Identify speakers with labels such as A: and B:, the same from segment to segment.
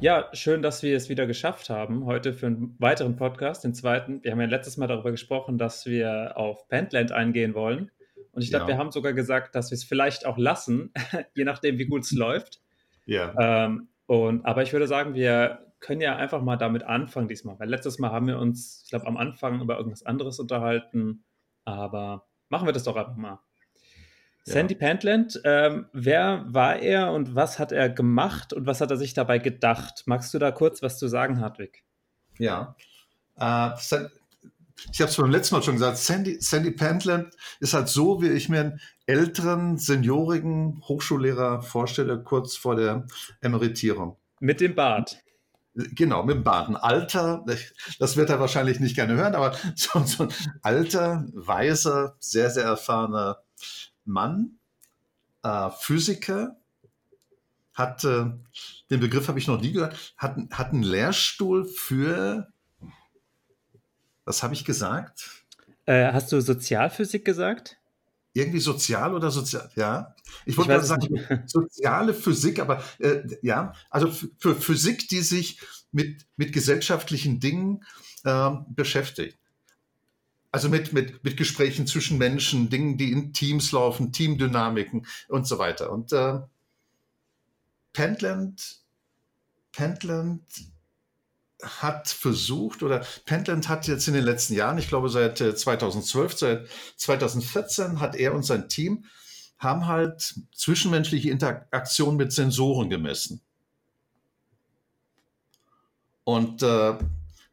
A: Ja, schön, dass wir es wieder geschafft haben, heute für einen weiteren Podcast, den zweiten. Wir haben ja letztes Mal darüber gesprochen, dass wir auf Pentland eingehen wollen. Und ich glaube,
B: Ja.
A: wir haben sogar gesagt, dass wir es vielleicht auch lassen, je nachdem, wie gut es läuft.
B: Ja.
A: Ähm, und, aber ich würde sagen, wir können ja einfach mal damit anfangen diesmal, weil letztes Mal haben wir uns, ich glaube, am Anfang über irgendwas anderes unterhalten. Aber machen wir das doch einfach mal.
B: Ja.
A: Sandy Pentland, ähm, wer war er und was hat er gemacht und was hat er sich dabei gedacht? Magst du da kurz was zu sagen, Hartwig?
B: Ja. Äh, ich habe es beim letzten Mal schon gesagt, Sandy, Sandy Pentland ist halt so, wie ich mir einen älteren, seniorigen Hochschullehrer vorstelle, kurz vor der Emeritierung.
A: Mit dem Bart.
B: Genau, mit dem Bart. Ein alter, das wird er wahrscheinlich nicht gerne hören, aber so, so ein alter, weiser, sehr, sehr erfahrener Mann, äh, Physiker, hat, äh, den Begriff habe ich noch nie gehört, hat, hat einen Lehrstuhl für, was habe ich gesagt?
A: Äh, hast du Sozialphysik gesagt?
B: Irgendwie sozial oder sozial, ja. Ich wollte gerade sagen,
A: nicht
B: soziale Physik, aber äh, ja, also für Physik, die sich mit, mit gesellschaftlichen Dingen ähm, beschäftigt. Also mit, mit, mit Gesprächen zwischen Menschen, Dingen, die in Teams laufen, Teamdynamiken und so weiter. Und äh, Pentland, Pentland hat versucht, oder Pentland hat jetzt in den letzten Jahren, ich glaube seit äh, 2012, seit 2014, hat er und sein Team haben halt zwischenmenschliche Interaktion mit Sensoren gemessen. Und äh,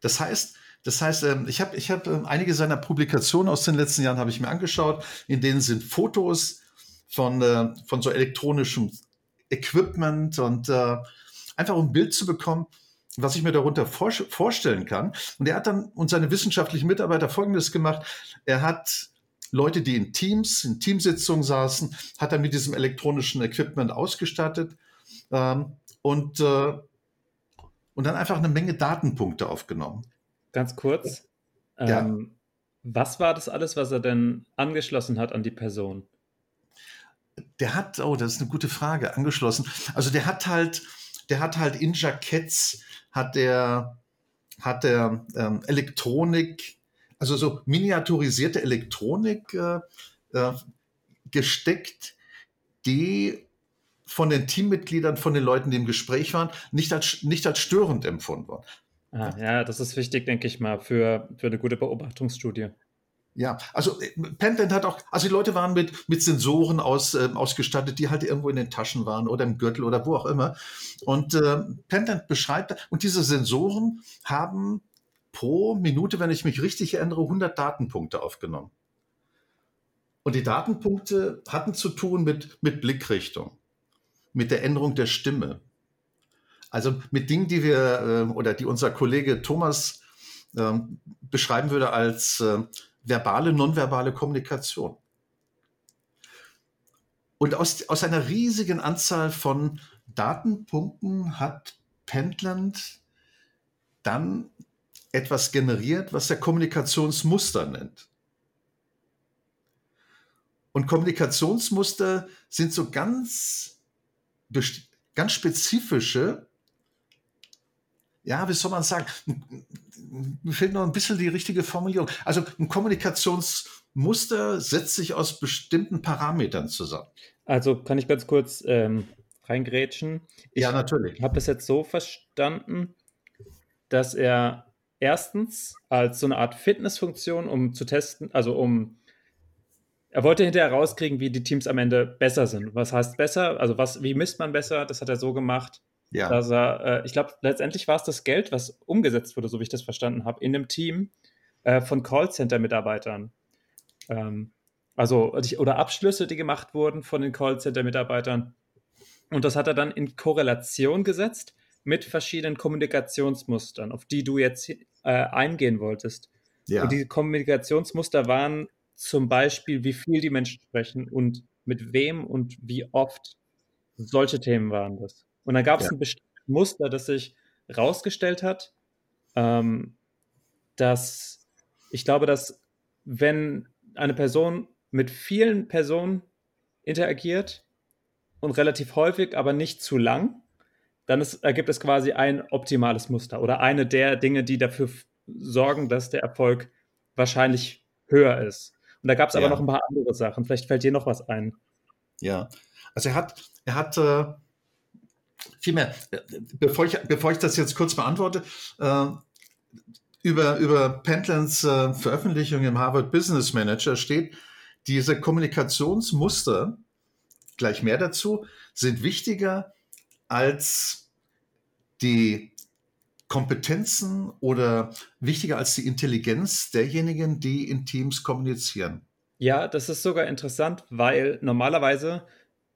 B: das heißt, das heißt, ähm, ich habe ich hab, ähm, einige seiner Publikationen aus den letzten Jahren habe ich mir angeschaut, in denen sind Fotos von, äh, von so elektronischem Equipment und äh, einfach um ein Bild zu bekommen, was ich mir darunter vor, vorstellen kann. Und er hat dann und seine wissenschaftlichen Mitarbeiter Folgendes gemacht. Er hat Leute, die in Teams, in Teamsitzungen saßen, hat er mit diesem elektronischen Equipment ausgestattet ähm, und, äh, und dann einfach eine Menge Datenpunkte aufgenommen.
A: Ganz kurz.
B: Ja.
A: Ähm, was war das alles, was er denn angeschlossen hat an die Person?
B: Der hat, oh, das ist eine gute Frage, angeschlossen. Also der hat halt, der hat halt in Jacketts, hat der, hat der ähm, Elektronik, also so miniaturisierte Elektronik äh, äh, gesteckt, die von den Teammitgliedern, von den Leuten, die im Gespräch waren, nicht als, nicht als störend empfunden wurden.
A: Ah, ja, das ist wichtig, denke ich mal, für, für eine gute Beobachtungsstudie.
B: Ja, also äh, Pentland hat auch, also die Leute waren mit, mit Sensoren aus, äh, ausgestattet, die halt irgendwo in den Taschen waren oder im Gürtel oder wo auch immer. Und äh, Pentland beschreibt, und diese Sensoren haben pro Minute, wenn ich mich richtig erinnere, 100 Datenpunkte aufgenommen. Und die Datenpunkte hatten zu tun mit, mit Blickrichtung, mit der Änderung der Stimme. Also mit Dingen, die wir äh, oder die unser Kollege Thomas ähm, beschreiben würde als äh, verbale, nonverbale Kommunikation. Und aus, aus einer riesigen Anzahl von Datenpunkten hat Pentland dann etwas generiert, was er Kommunikationsmuster nennt. Und Kommunikationsmuster sind so ganz, ganz spezifische, ja, wie soll man sagen, mir fehlt noch ein bisschen die richtige Formulierung. Also ein Kommunikationsmuster setzt sich aus bestimmten Parametern zusammen.
A: Also kann ich ganz kurz ähm, reingrätschen. Ich
B: Ja, natürlich.
A: habe das jetzt so verstanden, dass er erstens als so eine Art Fitnessfunktion, um zu testen, also um er wollte hinterher rauskriegen, wie die Teams am Ende besser sind. Was heißt besser? Also was, wie misst man besser? Das hat er so gemacht,
B: Ja,
A: dass er, äh, ich glaube, letztendlich war es das Geld, was umgesetzt wurde, so wie ich das verstanden habe, in einem Team äh, von Callcenter-Mitarbeitern. Ähm, also, oder Abschlüsse, die gemacht wurden von den Callcenter-Mitarbeitern. Und das hat er dann in Korrelation gesetzt mit verschiedenen Kommunikationsmustern, auf die du jetzt äh, eingehen wolltest.
B: ja,
A: Und die Kommunikationsmuster waren zum Beispiel, wie viel die Menschen sprechen und mit wem und wie oft. Solche Themen waren das. Und dann gab es
B: Ja.
A: ein bestimmtes Muster, das sich rausgestellt hat, ähm, dass ich glaube, dass wenn eine Person mit vielen Personen interagiert und relativ häufig, aber nicht zu lang, dann ist, ergibt es quasi ein optimales Muster oder eine der Dinge, die dafür sorgen, dass der Erfolg wahrscheinlich höher ist. Und da gab es aber ja. noch ein paar andere Sachen. Vielleicht fällt dir noch was ein.
B: Ja, also er hat, er hat äh, vielmehr, bevor ich, bevor ich das jetzt kurz beantworte, äh, über, über Pentlans äh, Veröffentlichung im Harvard Business Manager steht, diese Kommunikationsmuster, gleich mehr dazu, sind wichtiger als die Kompetenzen oder wichtiger als die Intelligenz derjenigen, die in Teams kommunizieren.
A: Ja, das ist sogar interessant, weil normalerweise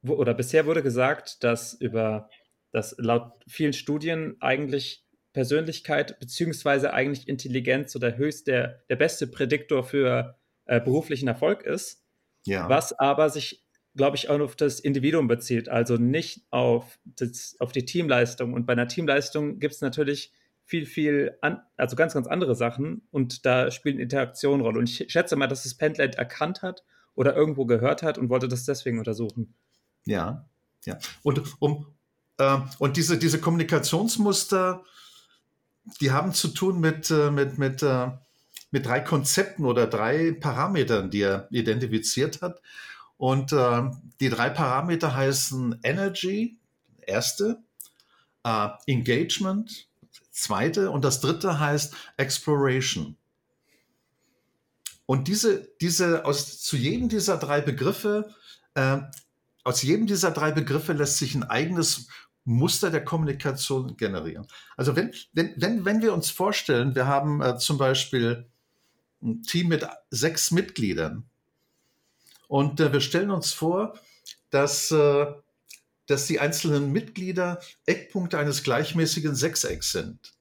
A: oder bisher wurde gesagt, dass über dass laut vielen Studien eigentlich Persönlichkeit beziehungsweise eigentlich Intelligenz oder höchst der, der beste Prädiktor für äh, beruflichen Erfolg ist. Ja. Was aber sich, glaube ich, auch auf das Individuum bezieht, also nicht auf, das, auf die Teamleistung. Und bei einer Teamleistung gibt es natürlich viel, viel, an, also ganz, ganz andere Sachen und da spielen Interaktionen Rolle. Und ich schätze mal, dass es Pentland erkannt hat oder irgendwo gehört hat und wollte das deswegen untersuchen.
B: Ja, ja. Und, um, und diese, diese Kommunikationsmuster, die haben zu tun mit, äh, mit, mit, äh, mit drei Konzepten oder drei Parametern, die er identifiziert hat. Und äh, die drei Parameter heißen Energy, erste, Engagement, zweite und das dritte heißt Exploration. Und diese, diese aus zu jedem dieser drei Begriffe, äh, aus jedem dieser drei Begriffe lässt sich ein eigenes Muster der Kommunikation generieren. Also wenn, wenn, wenn, wenn wir uns vorstellen, wir haben äh, zum Beispiel ein Team mit sechs Mitgliedern und äh, wir stellen uns vor, dass äh, dass die einzelnen Mitglieder Eckpunkte eines gleichmäßigen Sechsecks sind.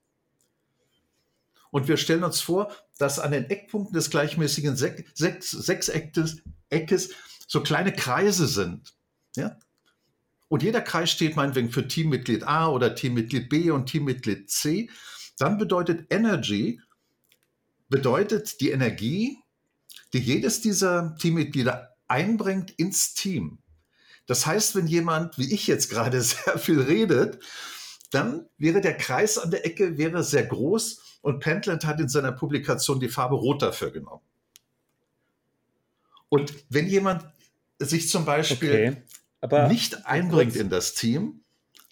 B: Und wir stellen uns vor, dass an den Eckpunkten des gleichmäßigen Sechseckes so kleine Kreise sind. Ja? Und jeder Kreis steht meinetwegen für Teammitglied A oder Teammitglied B und Teammitglied C. Dann bedeutet Energy, bedeutet die Energie, die jedes dieser Teammitglieder einbringt ins Team. Das heißt, wenn jemand, wie ich jetzt gerade, sehr viel redet, dann wäre der Kreis an der Ecke wäre sehr groß und Pentland hat in seiner Publikation die Farbe Rot dafür genommen. Und wenn jemand sich zum Beispiel okay. Nicht einbringt in das Team,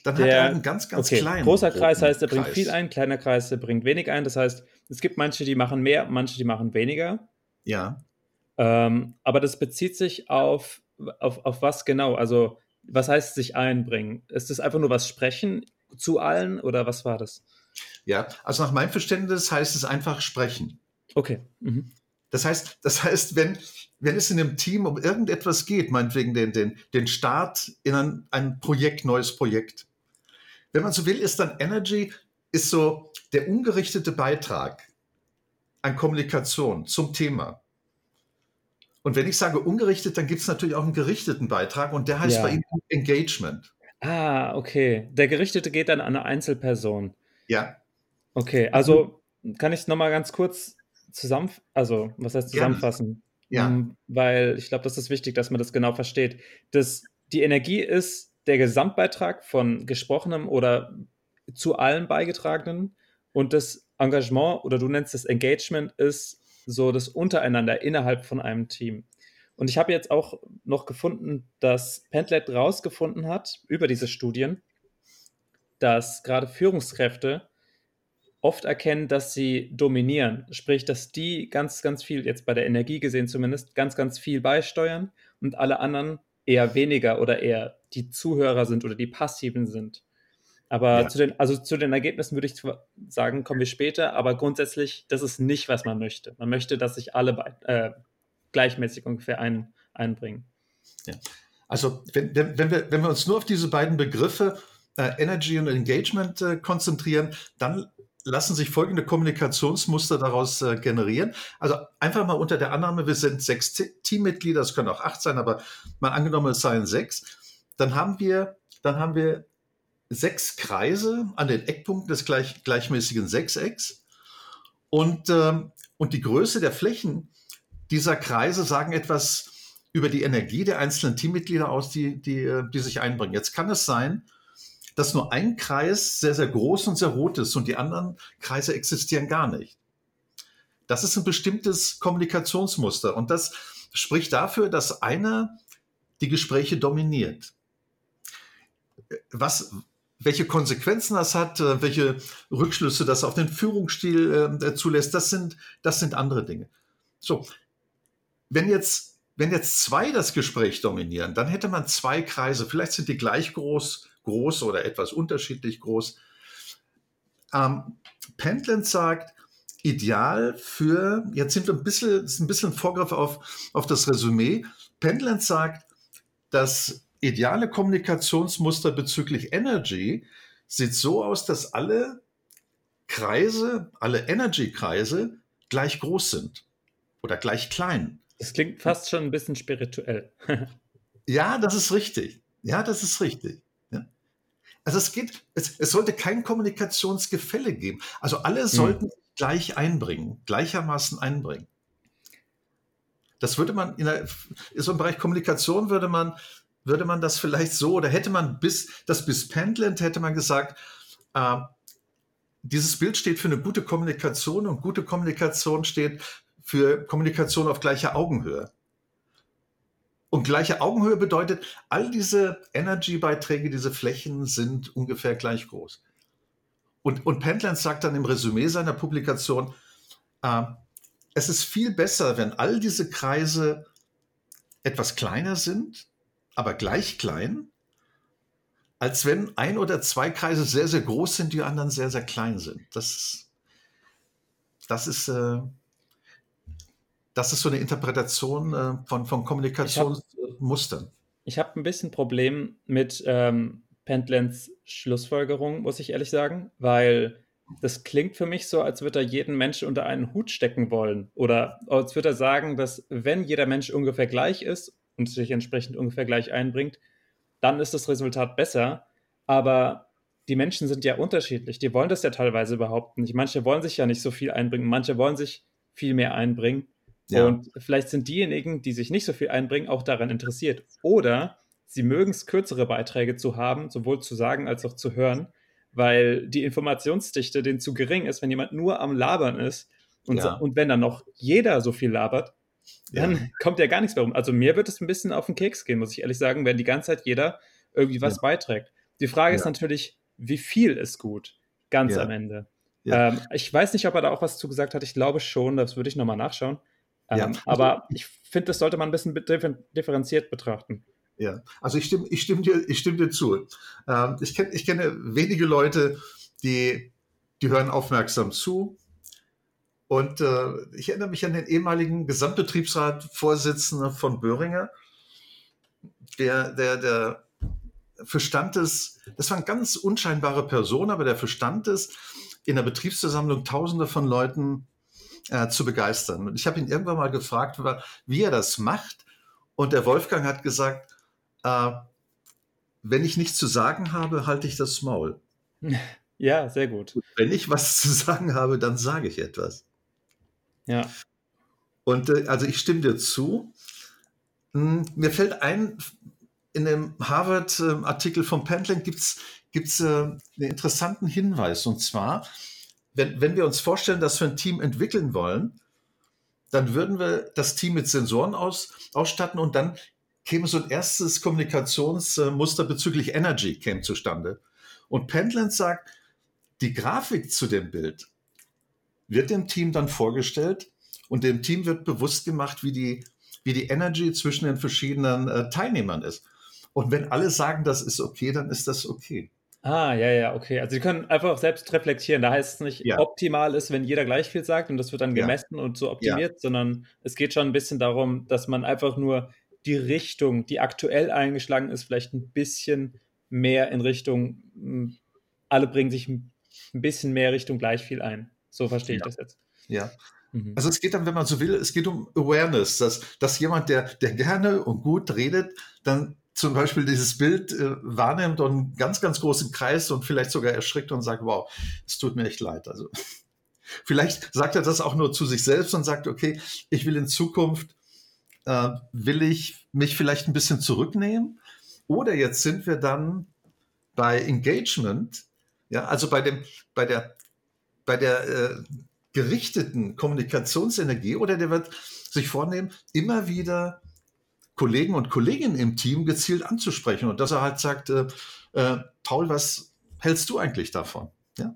B: dann der, hat er einen ganz, ganz okay. kleinen.
A: Großer Kreis heißt, er bringt Kreis. viel ein, kleiner Kreis, er bringt wenig ein. Das heißt, es gibt manche, die machen mehr, manche, die machen weniger.
B: Ja.
A: Ähm, aber das bezieht sich auf auf, auf was genau? Also, was heißt sich einbringen? Ist das einfach nur was sprechen zu allen oder was war das?
B: Ja, also nach meinem Verständnis heißt es einfach sprechen.
A: Okay. Mhm.
B: Das heißt, das heißt, wenn, wenn es in einem Team um irgendetwas geht, meinetwegen den, den, den Start in ein, ein Projekt, neues Projekt, wenn man so will, ist dann Energy ist so der ungerichtete Beitrag an Kommunikation zum Thema. Und wenn ich sage ungerichtet, dann gibt es natürlich auch einen gerichteten Beitrag und der heißt ja. bei Ihnen Engagement.
A: Ah, okay. Der Gerichtete geht dann an eine Einzelperson.
B: Ja.
A: Okay, also kann ich es nochmal ganz kurz zusammen, also was heißt zusammenfassen?
B: Ja. Um,
A: weil ich glaube, das ist wichtig, dass man das genau versteht. Das, die Energie ist der Gesamtbeitrag von gesprochenem oder zu allen beigetragenen und das Engagement oder du nennst es Engagement ist so das Untereinander innerhalb von einem Team. Und ich habe jetzt auch noch gefunden, dass Pentlet rausgefunden hat über diese Studien, dass gerade Führungskräfte oft erkennen, dass sie dominieren. Sprich, dass die ganz, ganz viel, jetzt bei der Energie gesehen zumindest, ganz, ganz viel beisteuern und alle anderen eher weniger oder eher die Zuhörer sind oder die passiven sind. Aber ja. zu den, also zu den Ergebnissen würde ich sagen, kommen wir später, aber grundsätzlich, das ist nicht, was man möchte. Man möchte, dass sich alle äh, gleichmäßig ungefähr ein, einbringen.
B: Ja. Also wenn, wenn, wir, wenn wir uns nur auf diese beiden Begriffe äh, Energy und Engagement äh, konzentrieren, dann lassen sich folgende Kommunikationsmuster daraus äh, generieren. Also einfach mal unter der Annahme, wir sind sechs Teammitglieder, es können auch acht sein, aber mal angenommen, es seien sechs, dann haben wir, dann haben wir sechs Kreise an den Eckpunkten des gleich, gleichmäßigen Sechsecks. Und, ähm, und die Größe der Flächen dieser Kreise sagen etwas über die Energie der einzelnen Teammitglieder aus, die, die, äh, die sich einbringen. Jetzt kann es sein, dass nur ein Kreis sehr, sehr groß und sehr rot ist und die anderen Kreise existieren gar nicht. Das ist ein bestimmtes Kommunikationsmuster und das spricht dafür, dass einer die Gespräche dominiert. Was, welche Konsequenzen das hat, äh, welche Rückschlüsse das auf den Führungsstil äh, zulässt, das sind, das sind andere Dinge. So, wenn jetzt, wenn jetzt zwei das Gespräch dominieren, dann hätte man zwei Kreise, vielleicht sind die gleich groß, groß oder etwas unterschiedlich groß. Ähm, Pentland sagt, ideal für, jetzt sind wir ein bisschen, ist ein bisschen ein Vorgriff auf, auf das Resümee. Pentland sagt, das ideale Kommunikationsmuster bezüglich Energy sieht so aus, dass alle Kreise, alle Energy-Kreise gleich groß sind oder gleich klein.
A: Das klingt fast schon ein bisschen spirituell.
B: ja, das ist richtig. Ja, das ist richtig. Also es geht, es, es, sollte kein Kommunikationsgefälle geben. Also alle hm. sollten hm. gleich einbringen, gleichermaßen einbringen. Das würde man in, der, in so einem Bereich Kommunikation würde man, würde man das vielleicht so, oder hätte man bis, das bis Pentland hätte man gesagt, äh, dieses Bild steht für eine gute Kommunikation und gute Kommunikation steht für Kommunikation auf gleicher Augenhöhe. Und gleiche Augenhöhe bedeutet, all diese Energy-Beiträge, diese Flächen sind ungefähr gleich groß. Und, und Pentland sagt dann im Resümee seiner Publikation, äh, es ist viel besser, wenn all diese Kreise etwas kleiner sind, aber gleich klein, als wenn ein oder zwei Kreise sehr, sehr groß sind, die anderen sehr, sehr klein sind. Das, das ist, äh, das ist so eine Interpretation äh, von, von Kommunikationsmustern.
A: Ich habe hab ein bisschen Problem mit ähm, Pentlands Schlussfolgerung, muss ich ehrlich sagen, weil das klingt für mich so, als würde er jeden Menschen unter einen Hut stecken wollen. Oder als würde er sagen, dass wenn jeder Mensch ungefähr gleich ist und sich entsprechend ungefähr gleich einbringt, dann ist das Resultat besser. Aber die Menschen sind ja unterschiedlich. Die wollen das ja teilweise überhaupt nicht. Manche wollen sich ja nicht so viel einbringen, manche wollen sich viel mehr einbringen. Ja. Und vielleicht sind diejenigen, die sich nicht so viel einbringen, auch daran interessiert. Oder sie mögen es, kürzere Beiträge zu haben, sowohl zu sagen als auch zu hören weil die Informationsdichte denen zu gering ist, wenn jemand nur am Labern ist und, ja. und wenn dann noch jeder so viel labert, dann ja. kommt ja gar nichts mehr rum. Also mir wird es ein bisschen auf den Keks gehen, muss ich ehrlich sagen, wenn die ganze Zeit jeder irgendwie was beiträgt. Die Frage ist natürlich, wie viel ist gut, ganz am Ende. Ähm, ich weiß nicht, ob er da auch was zu gesagt hat. Ich glaube schon, das würde ich nochmal nachschauen. Ähm, aber ich finde, das sollte man ein bisschen differenziert betrachten.
B: Ja, also ich stimme, ich stimme dir, ich stimme dir zu. Ähm, ich, kenn, ich kenne wenige Leute, die, die hören aufmerksam zu. Und äh, ich erinnere mich an den ehemaligen Gesamtbetriebsrat-Vorsitzenden von Böhringer, der, der, der verstand es, das war eine ganz unscheinbare Person, aber der verstand es, in der Betriebsversammlung Tausende von Leuten äh, zu begeistern. Und ich habe ihn irgendwann mal gefragt, wie er das macht. Und der Wolfgang hat gesagt, äh, wenn ich nichts zu sagen habe, halte ich das Maul.
A: Ja, sehr gut.
B: Wenn ich was zu sagen habe, dann sage ich etwas.
A: Ja.
B: Und äh, also ich stimme dir zu. Hm, mir fällt ein, in dem Harvard-Artikel von Pentland gibt es gibt's, äh, einen interessanten Hinweis. Und zwar, wenn, wenn wir uns vorstellen, dass wir ein Team entwickeln wollen, dann würden wir das Team mit Sensoren aus, ausstatten und dann käme so ein erstes Kommunikationsmuster bezüglich Energy käme zustande. Und Pentland sagt, die Grafik zu dem Bild wird dem Team dann vorgestellt und dem Team wird bewusst gemacht, wie die, wie die Energy zwischen den verschiedenen äh, Teilnehmern ist. Und wenn alle sagen, das ist okay, dann ist das okay.
A: Ah, ja, ja, okay. Also Sie können einfach selbst reflektieren. Da heißt es nicht, ja. optimal ist, wenn jeder gleich viel sagt und das wird dann gemessen ja. und so optimiert, ja. sondern es geht schon ein bisschen darum, dass man einfach nur die Richtung, die aktuell eingeschlagen ist, vielleicht ein bisschen mehr in Richtung, hm, alle bringen sich ein bisschen mehr Richtung gleich viel ein. So verstehe ich
B: ja.
A: das jetzt.
B: Ja. Mhm. Also es geht dann, wenn man so will, es geht um Awareness, dass, dass jemand, der, der gerne und gut redet, dann zum Beispiel dieses Bild äh, wahrnimmt und einen ganz, ganz großen Kreis und vielleicht sogar erschrickt und sagt, wow, es tut mir echt leid. Also vielleicht sagt er das auch nur zu sich selbst und sagt, okay, ich will in Zukunft äh, will ich mich vielleicht ein bisschen zurücknehmen? Oder jetzt sind wir dann bei Engagement, ja, also bei dem, bei der, bei der äh, gerichteten Kommunikationsenergie oder der wird sich vornehmen, immer wieder Kollegen und Kolleginnen im Team gezielt anzusprechen und dass er halt sagt, äh, äh, Paul, was hältst du eigentlich davon? Ja,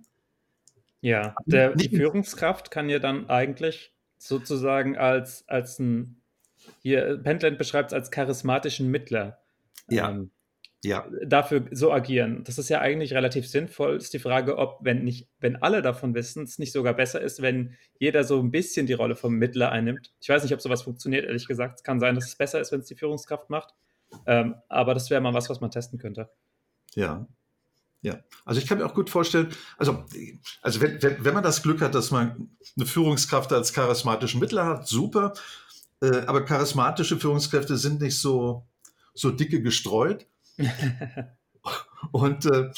A: ja der, die Führungskraft kann ja dann eigentlich sozusagen als, als ein, hier, Pentland beschreibt es als charismatischen Mittler.
B: Ja. Ähm, ja.
A: dafür so agieren. Das ist ja eigentlich relativ sinnvoll. Ist die Frage, ob, wenn nicht, wenn alle davon wissen, es nicht sogar besser ist, wenn jeder so ein bisschen die Rolle vom Mittler einnimmt. Ich weiß nicht, ob sowas funktioniert, ehrlich gesagt. Es kann sein, dass es besser ist, wenn es die Führungskraft macht. Ähm, aber das wäre mal was, was man testen könnte.
B: Ja. Ja, also ich kann mir auch gut vorstellen, also, also wenn, wenn, wenn man das Glück hat, dass man eine Führungskraft als charismatischen Mittler hat, super. Äh, aber charismatische Führungskräfte sind nicht so, so dicke gestreut. und äh,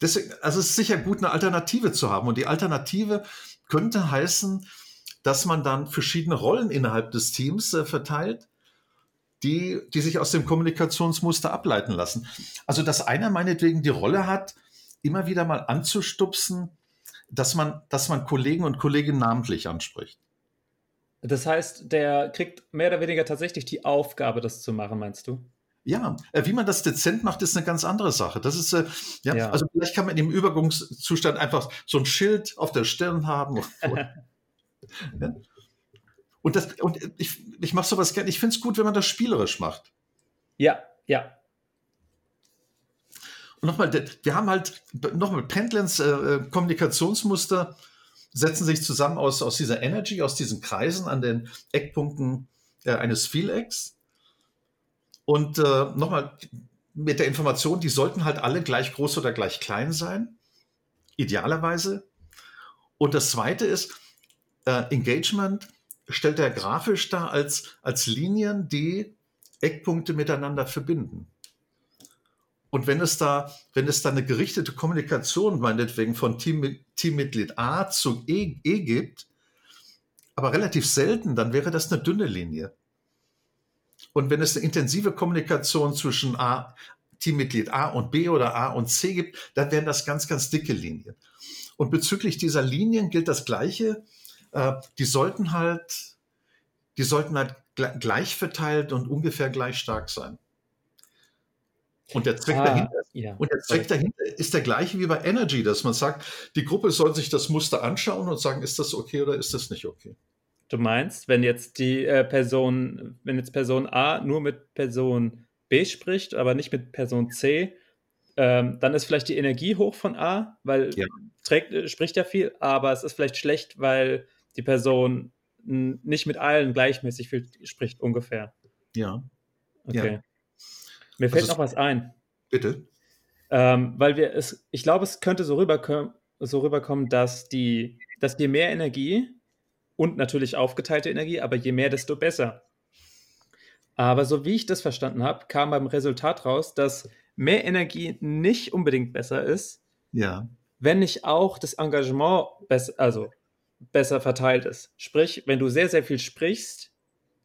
B: deswegen, also es ist sicher gut, eine Alternative zu haben. Und die Alternative könnte heißen, dass man dann verschiedene Rollen innerhalb des Teams äh, verteilt, die, die sich aus dem Kommunikationsmuster ableiten lassen. Also, dass einer meinetwegen die Rolle hat, immer wieder mal anzustupsen, dass man, dass man Kollegen und Kolleginnen namentlich anspricht.
A: Das heißt, der kriegt mehr oder weniger tatsächlich die Aufgabe, das zu machen, meinst du?
B: Ja, äh, wie man das dezent macht, ist eine ganz andere Sache. Das ist, äh, ja, ja. also vielleicht kann man im Übergangszustand einfach so ein Schild auf der Stirn haben. ja. Und, das, und ich, ich mache sowas gerne. Ich finde es gut, wenn man das spielerisch macht.
A: Ja, ja.
B: Und nochmal, wir haben halt, nochmal, Pendlens äh, äh, Kommunikationsmuster setzen sich zusammen aus, aus dieser Energy, aus diesen Kreisen an den Eckpunkten äh, eines Vielecks. Und äh, nochmal mit der Information, die sollten halt alle gleich groß oder gleich klein sein, idealerweise. Und das Zweite ist, äh, Engagement stellt er grafisch dar als, als Linien, die Eckpunkte miteinander verbinden. Und wenn es da, wenn es da eine gerichtete Kommunikation meinetwegen von Team, Teammitglied A zu e, e gibt, aber relativ selten, dann wäre das eine dünne Linie. Und wenn es eine intensive Kommunikation zwischen A, Teammitglied A und B oder A und C gibt, dann wären das ganz, ganz dicke Linien. Und bezüglich dieser Linien gilt das Gleiche. Äh, die sollten halt, die sollten halt gleich verteilt und ungefähr gleich stark sein. Und der Zweck, ah, dahinter, ja. und der Zweck dahinter ist der gleiche wie bei Energy, dass man sagt, die Gruppe soll sich das Muster anschauen und sagen, ist das okay oder ist das nicht okay.
A: Du meinst, wenn jetzt die äh, Person, wenn jetzt Person A nur mit Person B spricht, aber nicht mit Person C, ähm, dann ist vielleicht die Energie hoch von A, weil ja. trägt, äh, spricht ja viel, aber es ist vielleicht schlecht, weil die Person nicht mit allen gleichmäßig viel spricht, ungefähr.
B: Ja.
A: Okay. Ja. Mir fällt also, noch was ein.
B: Bitte.
A: Ähm, weil wir es, ich glaube, es könnte so rüberkommen, so rüberkommen, dass die, dass je mehr Energie und natürlich aufgeteilte Energie, aber je mehr, desto besser. Aber so wie ich das verstanden habe, kam beim Resultat raus, dass mehr Energie nicht unbedingt besser ist,
B: ja.
A: wenn nicht auch das Engagement besser, also besser verteilt ist. Sprich, wenn du sehr, sehr viel sprichst,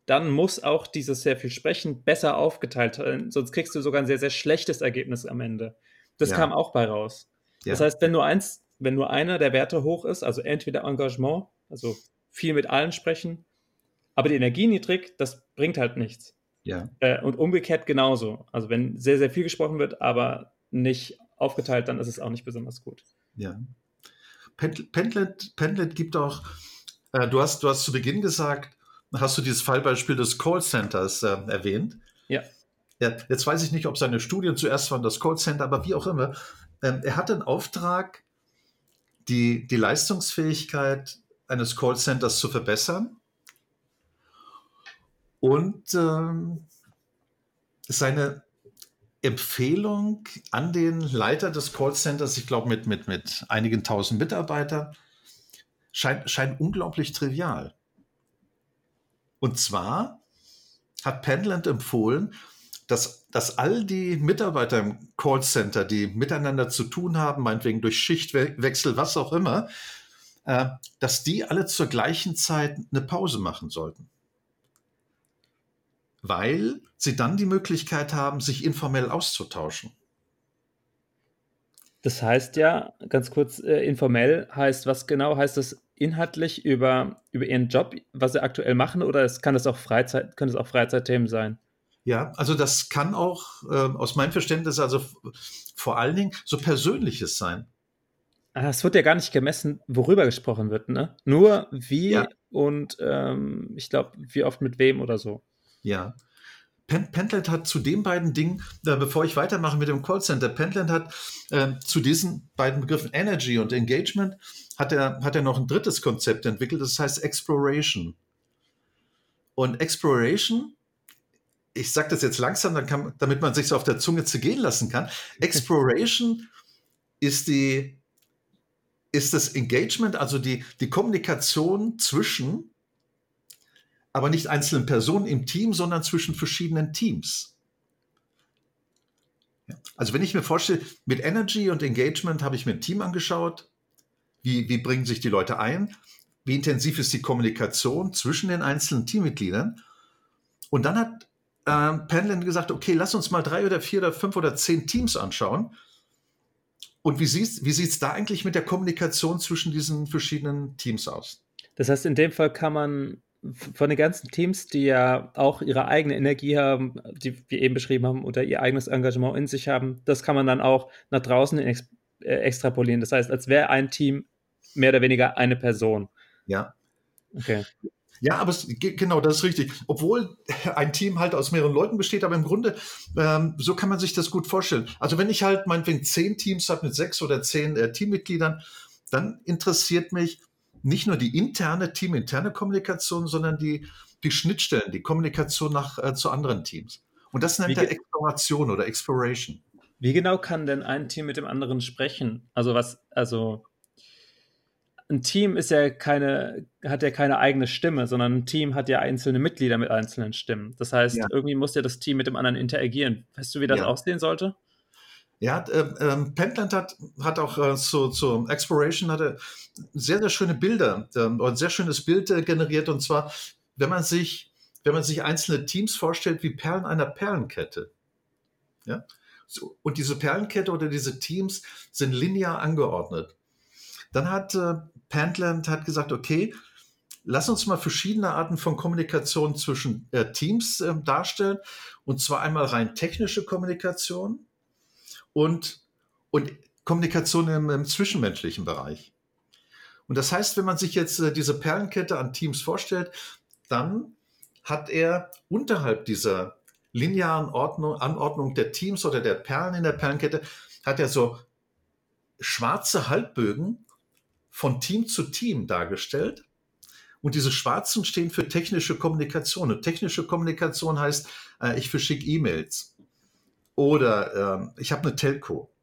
A: dann muss auch dieses sehr viel Sprechen besser aufgeteilt sein, sonst kriegst du sogar ein sehr, sehr schlechtes Ergebnis am Ende. Das ja. kam auch bei raus. Ja. Das heißt, wenn nur eins, wenn nur einer der Werte hoch ist, also entweder Engagement, also viel mit allen sprechen, aber die Energie niedrig, das bringt halt nichts.
B: Ja.
A: Äh, und umgekehrt genauso. Also wenn sehr, sehr viel gesprochen wird, aber nicht aufgeteilt, dann ist es auch nicht besonders gut.
B: Ja. Pendlet, Pendlet gibt auch, äh, du, hast, du hast zu Beginn gesagt, hast du dieses Fallbeispiel des Callcenters äh, erwähnt.
A: Ja.
B: ja. Jetzt weiß ich nicht, ob seine Studien zuerst waren das Callcenter, aber wie auch immer. Ähm, er hat den Auftrag, die, die Leistungsfähigkeit eines Callcenters zu verbessern. Und ähm, seine Empfehlung an den Leiter des Callcenters, ich glaube mit, mit, mit einigen tausend Mitarbeitern, scheint, scheint unglaublich trivial. Und zwar hat Penland empfohlen, dass, dass all die Mitarbeiter im Callcenter, die miteinander zu tun haben, meinetwegen durch Schichtwechsel, was auch immer, äh, dass die alle zur gleichen Zeit eine Pause machen sollten. Weil sie dann die Möglichkeit haben, sich informell auszutauschen.
A: Das heißt ja, ganz kurz äh, informell, heißt was genau? Heißt das inhaltlich über, über Ihren Job, was Sie aktuell machen, oder es kann das auch Freizeit, können es auch Freizeitthemen sein?
B: Ja, also das kann auch äh, aus meinem Verständnis also vor allen Dingen so Persönliches sein.
A: Ah, es wird ja gar nicht gemessen, worüber gesprochen wird, ne? Nur wie ja. und ähm, ich glaube, wie oft mit wem oder so.
B: Ja. Pen Pentland hat zu den beiden Dingen, äh, bevor ich weitermache mit dem Callcenter, Pentland hat äh, zu diesen beiden Begriffen Energy und Engagement, hat er, hat er noch ein drittes Konzept entwickelt, das heißt Exploration. Und Exploration, ich sage das jetzt langsam, kann, damit man sich so auf der Zunge zergehen lassen kann. Exploration ist die ist das Engagement, also die, die Kommunikation zwischen aber nicht einzelnen Personen im Team, sondern zwischen verschiedenen Teams. Also wenn ich mir vorstelle, mit Energy und Engagement habe ich mir ein Team angeschaut, wie, wie bringen sich die Leute ein, wie intensiv ist die Kommunikation zwischen den einzelnen Teammitgliedern. Und dann hat äh, Penland gesagt, okay, lass uns mal drei oder vier oder fünf oder zehn Teams anschauen. Und wie sieht es wie da eigentlich mit der Kommunikation zwischen diesen verschiedenen Teams aus?
A: Das heißt, in dem Fall kann man von den ganzen Teams, die ja auch ihre eigene Energie haben, die wir eben beschrieben haben, oder ihr eigenes Engagement in sich haben, das kann man dann auch nach draußen ex äh, extrapolieren. Das heißt, als wäre ein Team mehr oder weniger eine Person.
B: Ja. Okay. Ja, aber es, genau, das ist richtig. Obwohl ein Team halt aus mehreren Leuten besteht, aber im Grunde, ähm, so kann man sich das gut vorstellen. Also wenn ich halt meinetwegen zehn Teams habe mit sechs oder zehn äh, Teammitgliedern, dann interessiert mich, nicht nur die interne, teaminterne Kommunikation, sondern die, die Schnittstellen, die Kommunikation nach, äh, zu anderen Teams. Und das nennt er Exploration oder Exploration.
A: Wie genau kann denn ein Team mit dem anderen sprechen? Also was, also ein Team ist ja keine, hat ja keine eigene Stimme, sondern ein Team hat ja einzelne Mitglieder mit einzelnen Stimmen. Das heißt, ja. irgendwie muss ja das Team mit dem anderen interagieren. Weißt du, wie das ja. aussehen sollte?
B: Ja, äh, äh, Pentland hat, hat auch äh, zu, zu Exploration hatte sehr, sehr schöne Bilder, äh, ein sehr schönes Bild äh, generiert. Und zwar, wenn man sich, wenn man sich einzelne Teams vorstellt wie Perlen einer Perlenkette. Ja? So, und diese Perlenkette oder diese Teams sind linear angeordnet. Dann hat äh, Pentland hat gesagt, okay, lass uns mal verschiedene Arten von Kommunikation zwischen äh, Teams äh, darstellen. Und zwar einmal rein technische Kommunikation und, und Kommunikation im, im zwischenmenschlichen Bereich. Und das heißt, wenn man sich jetzt äh, diese Perlenkette an Teams vorstellt, dann hat er unterhalb dieser linearen Ordnung, Anordnung der Teams oder der Perlen in der Perlenkette, hat er so schwarze Halbbögen von Team zu Team dargestellt. Und diese schwarzen stehen für technische Kommunikation. Und technische Kommunikation heißt, äh, ich verschicke E-Mails oder äh, ich habe eine Telco.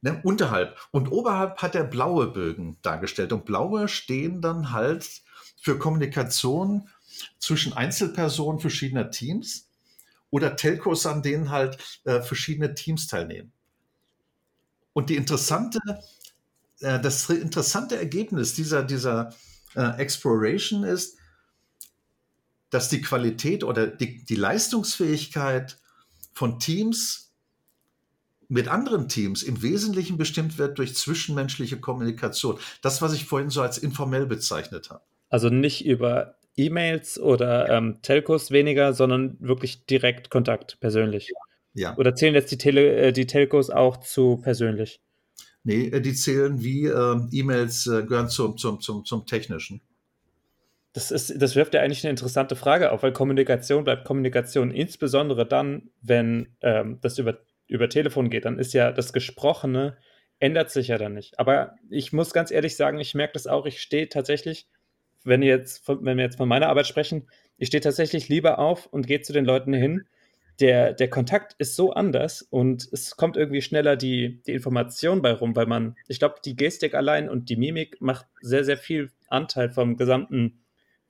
B: Ne, unterhalb. Und oberhalb hat er blaue Bögen dargestellt. Und blaue stehen dann halt für Kommunikation zwischen Einzelpersonen verschiedener Teams oder Telcos, an denen halt äh, verschiedene Teams teilnehmen. Und die interessante, äh, das interessante Ergebnis dieser, dieser äh, Exploration ist, dass die Qualität oder die, die Leistungsfähigkeit von Teams mit anderen Teams im Wesentlichen bestimmt wird durch zwischenmenschliche Kommunikation. Das, was ich vorhin so als informell bezeichnet habe.
A: Also nicht über E-Mails oder ähm, Telcos weniger, sondern wirklich direkt Kontakt, persönlich. Ja. Oder zählen jetzt die, Tele äh, die Telcos auch zu persönlich?
B: Nee, äh, die zählen wie äh, E-Mails äh, gehören zum, zum, zum, zum Technischen.
A: Das, ist, das wirft ja eigentlich eine interessante Frage auf, weil Kommunikation bleibt Kommunikation, insbesondere dann, wenn ähm, das über, über Telefon geht, dann ist ja das Gesprochene, ändert sich ja dann nicht. Aber ich muss ganz ehrlich sagen, ich merke das auch, ich stehe tatsächlich, wenn, jetzt, wenn wir jetzt von meiner Arbeit sprechen, ich stehe tatsächlich lieber auf und gehe zu den Leuten hin. Der, der Kontakt ist so anders und es kommt irgendwie schneller die, die Information bei rum, weil man, ich glaube, die Gestik allein und die Mimik macht sehr, sehr viel Anteil vom gesamten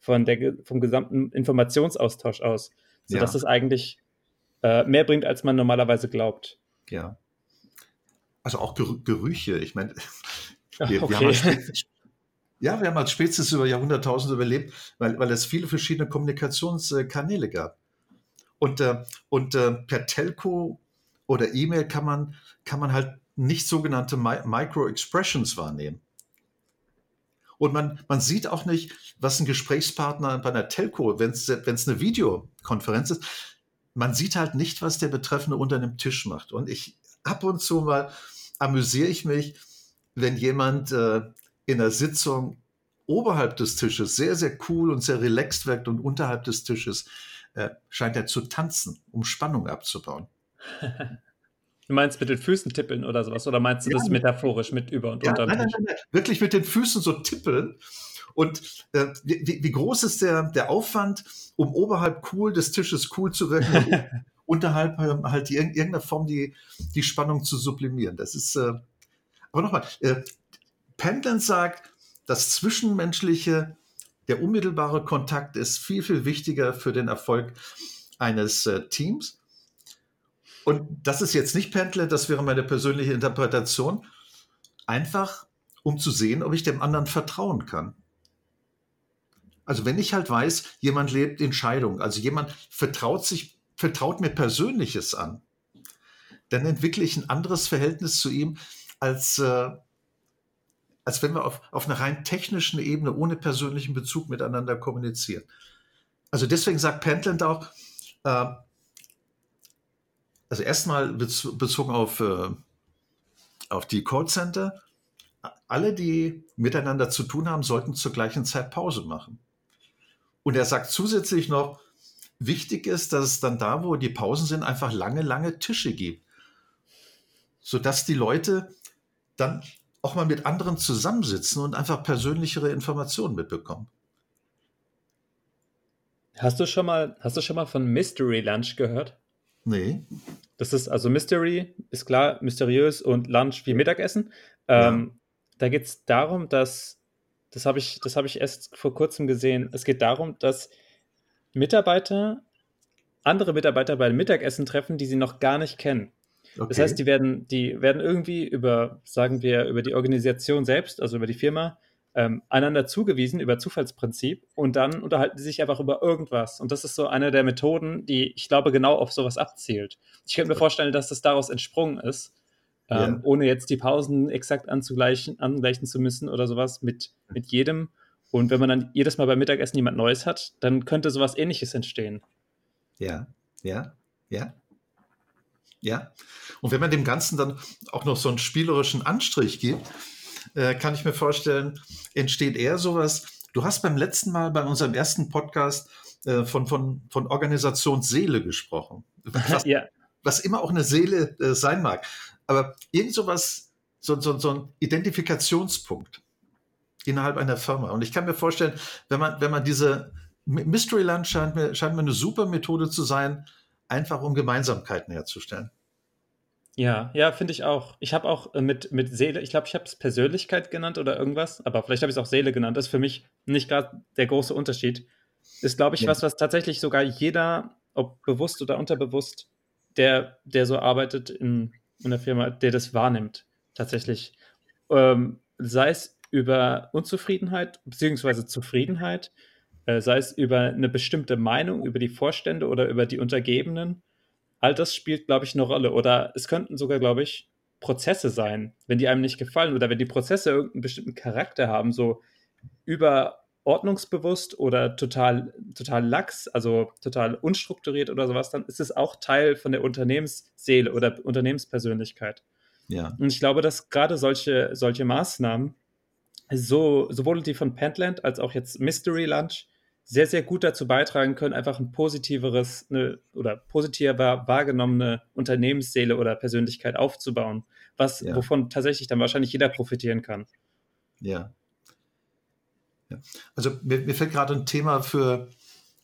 A: von der, vom gesamten Informationsaustausch aus, sodass ja. es eigentlich äh, mehr bringt, als man normalerweise glaubt.
B: Ja. Also auch Ger Gerüche. Ich meine, wir, okay. wir, haben ja, wir haben als Spezies über Jahrhunderttausende überlebt, weil, weil es viele verschiedene Kommunikationskanäle gab. Und, äh, und äh, per Telco oder E-Mail kann man, kann man halt nicht sogenannte Micro-Expressions wahrnehmen. Und man, man sieht auch nicht, was ein Gesprächspartner bei einer Telco, wenn es eine Videokonferenz ist, man sieht halt nicht, was der Betreffende unter einem Tisch macht. Und ich ab und zu mal amüsiere ich mich, wenn jemand äh, in der Sitzung oberhalb des Tisches sehr, sehr cool und sehr relaxed wirkt und unterhalb des Tisches äh, scheint er zu tanzen, um Spannung abzubauen.
A: Du meinst mit den Füßen tippeln oder sowas? Oder meinst du ja, das metaphorisch mit über und
B: ja,
A: unter?
B: Nein, nein, nein, nein, wirklich mit den Füßen so tippeln. Und äh, wie, wie, groß ist der, der Aufwand, um oberhalb cool des Tisches cool zu wirken, unterhalb äh, halt die, irgendeiner Form die, die Spannung zu sublimieren? Das ist, äh, aber nochmal, äh, Pendleton sagt, das Zwischenmenschliche, der unmittelbare Kontakt ist viel, viel wichtiger für den Erfolg eines äh, Teams. Und das ist jetzt nicht Pendler, das wäre meine persönliche Interpretation. Einfach, um zu sehen, ob ich dem anderen vertrauen kann. Also wenn ich halt weiß, jemand lebt in Scheidung, also jemand vertraut sich, vertraut mir Persönliches an, dann entwickle ich ein anderes Verhältnis zu ihm, als, äh, als wenn wir auf, auf einer rein technischen Ebene ohne persönlichen Bezug miteinander kommunizieren. Also deswegen sagt Pentland auch, äh, also erstmal bezogen auf, äh, auf die Callcenter, alle, die miteinander zu tun haben, sollten zur gleichen Zeit Pause machen. Und er sagt zusätzlich noch, wichtig ist, dass es dann da, wo die Pausen sind, einfach lange, lange Tische gibt, sodass die Leute dann auch mal mit anderen zusammensitzen und einfach persönlichere Informationen mitbekommen.
A: Hast du schon mal, hast du schon mal von Mystery Lunch gehört?
B: Nee.
A: Das ist also Mystery, ist klar, mysteriös und Lunch wie Mittagessen. Ähm, Da geht es darum, dass, das habe ich, das ich erst vor kurzem gesehen, es geht darum, dass Mitarbeiter andere Mitarbeiter beim Mittagessen treffen, die sie noch gar nicht kennen. Okay. Das heißt, die werden, die werden irgendwie über, sagen wir, über die Organisation selbst, also über die Firma, ähm, einander zugewiesen über Zufallsprinzip und dann unterhalten sie sich einfach über irgendwas. Und das ist so eine der Methoden, die ich glaube genau auf sowas abzielt. Ich könnte mir vorstellen, dass das daraus entsprungen ist, ähm, ja. ohne jetzt die Pausen exakt anzugleichen, angleichen zu müssen oder sowas mit, mit jedem. Und wenn man dann jedes Mal beim Mittagessen jemand Neues hat, dann könnte sowas ähnliches entstehen.
B: Ja, ja, ja. Ja. Und wenn man dem Ganzen dann auch noch so einen spielerischen Anstrich gibt, äh, kann ich mir vorstellen, entsteht eher sowas. Du hast beim letzten Mal bei unserem ersten Podcast äh, von, von, von Organisationsseele gesprochen. Was, ja. was immer auch eine Seele äh, sein mag. Aber irgend sowas, so, so, so ein Identifikationspunkt innerhalb einer Firma. Und ich kann mir vorstellen, wenn man, wenn man diese Mystery Lunch scheint mir, scheint mir eine super Methode zu sein, einfach um Gemeinsamkeiten herzustellen.
A: Ja, ja, finde ich auch. Ich habe auch äh, mit, mit Seele, ich glaube, ich habe es Persönlichkeit genannt oder irgendwas, aber vielleicht habe ich es auch Seele genannt. Das ist für mich nicht gerade der große Unterschied. Ist, glaube ich, ja. was, was tatsächlich sogar jeder, ob bewusst oder unterbewusst, der, der so arbeitet in, in der Firma, der das wahrnimmt, tatsächlich. Ähm, sei es über Unzufriedenheit beziehungsweise Zufriedenheit, sei es über eine bestimmte Meinung, über die Vorstände oder über die Untergebenen. All das spielt, glaube ich, eine Rolle. Oder es könnten sogar, glaube ich, Prozesse sein, wenn die einem nicht gefallen oder wenn die Prozesse irgendeinen bestimmten Charakter haben, so überordnungsbewusst oder total, total lax, also total unstrukturiert oder sowas, dann ist es auch Teil von der Unternehmensseele oder Unternehmenspersönlichkeit. Ja. Und ich glaube, dass gerade solche, solche Maßnahmen, so, sowohl die von Pentland als auch jetzt Mystery Lunch, sehr, sehr gut dazu beitragen können, einfach ein positiveres eine, oder positiver wahrgenommene Unternehmensseele oder Persönlichkeit aufzubauen, was, ja. wovon tatsächlich dann wahrscheinlich jeder profitieren kann.
B: Ja. ja. Also mir, mir, fällt gerade ein Thema für,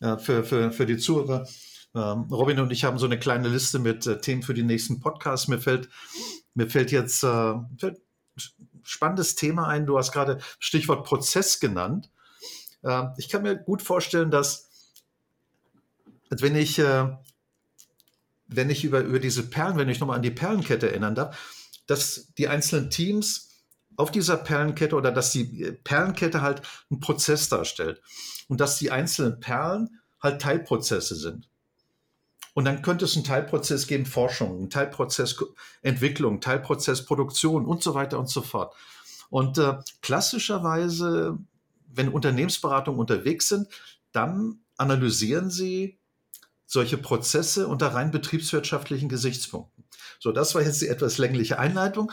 B: äh, für, für, für die Zuhörer. Ähm, Robin und ich haben so eine kleine Liste mit äh, Themen für die nächsten Podcasts. Mir fällt, mir fällt jetzt äh, fällt spannendes Thema ein. Du hast gerade Stichwort Prozess genannt. Ähm, ich kann mir gut vorstellen, dass wenn ich, äh, wenn ich über, über diese Perlen, wenn ich nochmal an die Perlenkette erinnern darf, dass die einzelnen Teams auf dieser Perlenkette oder dass die Perlenkette halt einen Prozess darstellt und dass die einzelnen Perlen halt Teilprozesse sind. Und dann könnte es einen Teilprozess geben, Forschung, einen Teilprozess Entwicklung, Teilprozess Produktion und so weiter und so fort. Und äh, klassischerweise, wenn Unternehmensberatungen unterwegs sind, dann analysieren sie solche Prozesse unter rein betriebswirtschaftlichen Gesichtspunkten. So, das war jetzt die etwas längliche Einleitung.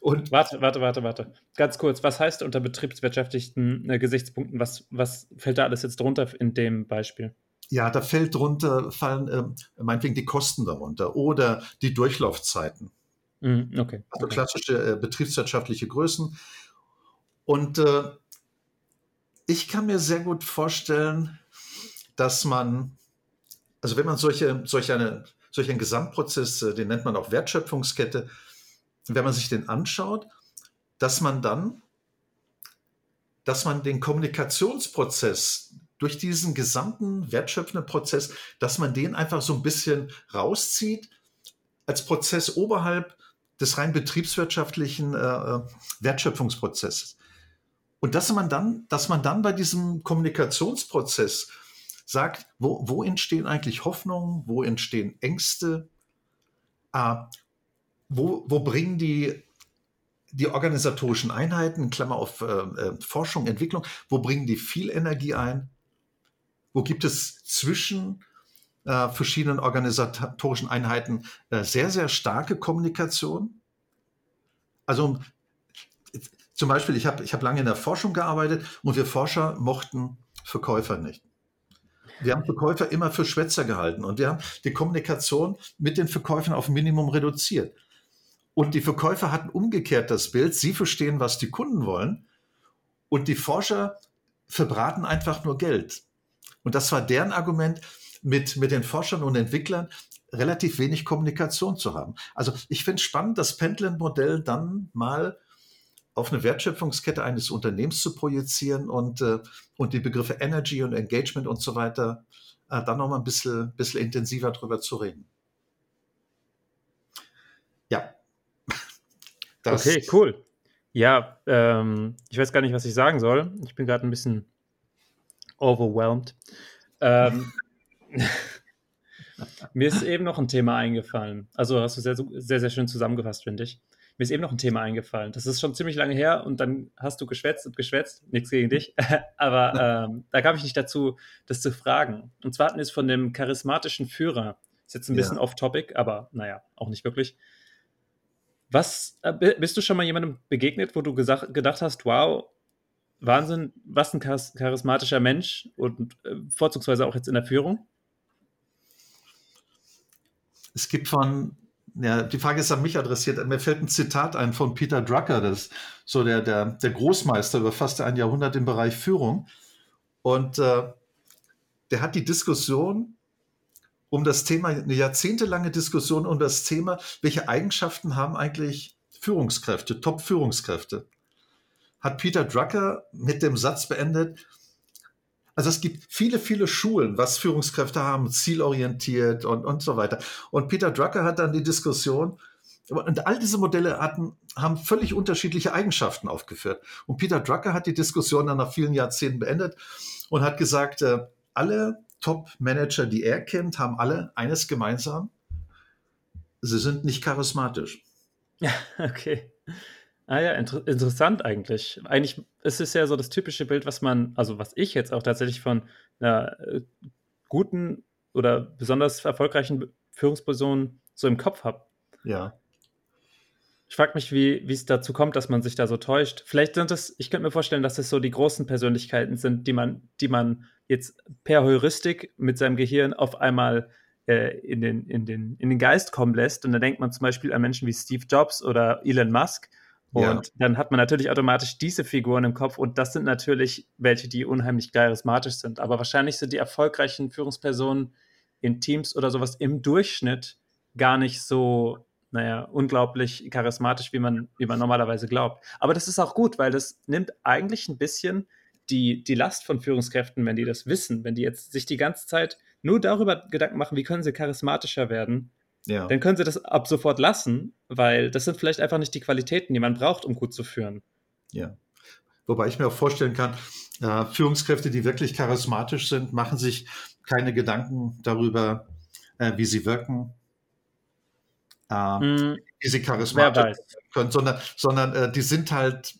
A: Und warte, warte, warte, warte. Ganz kurz, was heißt unter betriebswirtschaftlichen äh, Gesichtspunkten? Was, was fällt da alles jetzt drunter in dem Beispiel?
B: Ja, da fällt drunter, fallen äh, meinetwegen die Kosten darunter oder die Durchlaufzeiten.
A: Mm, okay.
B: Also
A: okay.
B: klassische äh, betriebswirtschaftliche Größen. Und äh, ich kann mir sehr gut vorstellen, dass man, also wenn man solche, solch, eine, solch einen Gesamtprozess, äh, den nennt man auch Wertschöpfungskette, wenn man sich den anschaut, dass man dann, dass man den Kommunikationsprozess durch diesen gesamten wertschöpfenden Prozess, dass man den einfach so ein bisschen rauszieht als Prozess oberhalb des rein betriebswirtschaftlichen äh, äh Wertschöpfungsprozesses. Und dass man dann, dass man dann bei diesem Kommunikationsprozess sagt, wo, wo entstehen eigentlich Hoffnungen, wo entstehen Ängste, äh, wo, wo bringen die, die organisatorischen Einheiten, Klammer auf äh, äh, Forschung, Entwicklung, wo bringen die viel Energie ein? Wo gibt es zwischen äh, verschiedenen organisatorischen Einheiten äh, sehr, sehr starke Kommunikation? Also zum Beispiel, ich habe ich hab lange in der Forschung gearbeitet und wir Forscher mochten Verkäufer nicht. Wir haben Verkäufer immer für Schwätzer gehalten und wir haben die Kommunikation mit den Verkäufern auf Minimum reduziert. Und die Verkäufer hatten umgekehrt das Bild, sie verstehen, was die Kunden wollen und die Forscher verbraten einfach nur Geld. Und das war deren Argument, mit, mit den Forschern und Entwicklern relativ wenig Kommunikation zu haben. Also ich finde es spannend, das Pentland-Modell dann mal auf eine Wertschöpfungskette eines Unternehmens zu projizieren und, äh, und die Begriffe Energy und Engagement und so weiter äh, dann nochmal ein bisschen, bisschen intensiver drüber zu reden.
A: Ja. Das okay, cool. Ja, ähm, ich weiß gar nicht, was ich sagen soll. Ich bin gerade ein bisschen overwhelmed. Ähm, mir ist eben noch ein Thema eingefallen. Also hast du sehr, sehr, sehr schön zusammengefasst, finde ich. Mir ist eben noch ein Thema eingefallen. Das ist schon ziemlich lange her und dann hast du geschwätzt und geschwätzt. Nichts gegen dich. Aber ähm, da kam ich nicht dazu, das zu fragen. Und zwar hatten wir es von dem charismatischen Führer. Ist jetzt ein bisschen ja. off-topic, aber naja, auch nicht wirklich. Was, äh, bist du schon mal jemandem begegnet, wo du gesagt, gedacht hast, wow, Wahnsinn, was ein charismatischer Mensch und äh, vorzugsweise auch jetzt in der Führung?
B: Es gibt von ja, die Frage ist an mich adressiert. Mir fällt ein Zitat ein von Peter Drucker, das so der, der, der Großmeister über fast ein Jahrhundert im Bereich Führung. Und äh, der hat die Diskussion um das Thema, eine jahrzehntelange Diskussion um das Thema, welche Eigenschaften haben eigentlich Führungskräfte, Top-Führungskräfte, hat Peter Drucker mit dem Satz beendet, also es gibt viele, viele Schulen, was Führungskräfte haben, zielorientiert und, und so weiter. Und Peter Drucker hat dann die Diskussion, und all diese Modelle hatten, haben völlig unterschiedliche Eigenschaften aufgeführt. Und Peter Drucker hat die Diskussion dann nach vielen Jahrzehnten beendet und hat gesagt, äh, alle Top-Manager, die er kennt, haben alle eines gemeinsam. Sie sind nicht charismatisch.
A: Ja, okay. Ah ja, inter interessant eigentlich. Eigentlich ist es ja so das typische Bild, was man, also was ich jetzt auch tatsächlich von einer äh, guten oder besonders erfolgreichen Führungsperson so im Kopf habe.
B: Ja.
A: Ich frage mich, wie es dazu kommt, dass man sich da so täuscht. Vielleicht sind es, ich könnte mir vorstellen, dass es so die großen Persönlichkeiten sind, die man, die man jetzt per Heuristik mit seinem Gehirn auf einmal äh, in, den, in, den, in den Geist kommen lässt. Und da denkt man zum Beispiel an Menschen wie Steve Jobs oder Elon Musk, und ja. dann hat man natürlich automatisch diese Figuren im Kopf und das sind natürlich welche, die unheimlich charismatisch sind. Aber wahrscheinlich sind die erfolgreichen Führungspersonen in Teams oder sowas im Durchschnitt gar nicht so, naja, unglaublich charismatisch, wie man, wie man normalerweise glaubt. Aber das ist auch gut, weil das nimmt eigentlich ein bisschen die, die Last von Führungskräften, wenn die das wissen, wenn die jetzt sich die ganze Zeit nur darüber Gedanken machen, wie können sie charismatischer werden, ja. dann können sie das ab sofort lassen, weil das sind vielleicht einfach nicht die Qualitäten, die man braucht, um gut zu führen.
B: Ja. Wobei ich mir auch vorstellen kann, äh, Führungskräfte, die wirklich charismatisch sind, machen sich keine Gedanken darüber, äh, wie sie wirken, äh,
A: Mm,
B: wie sie charismatisch können, sondern, sondern äh, die sind halt,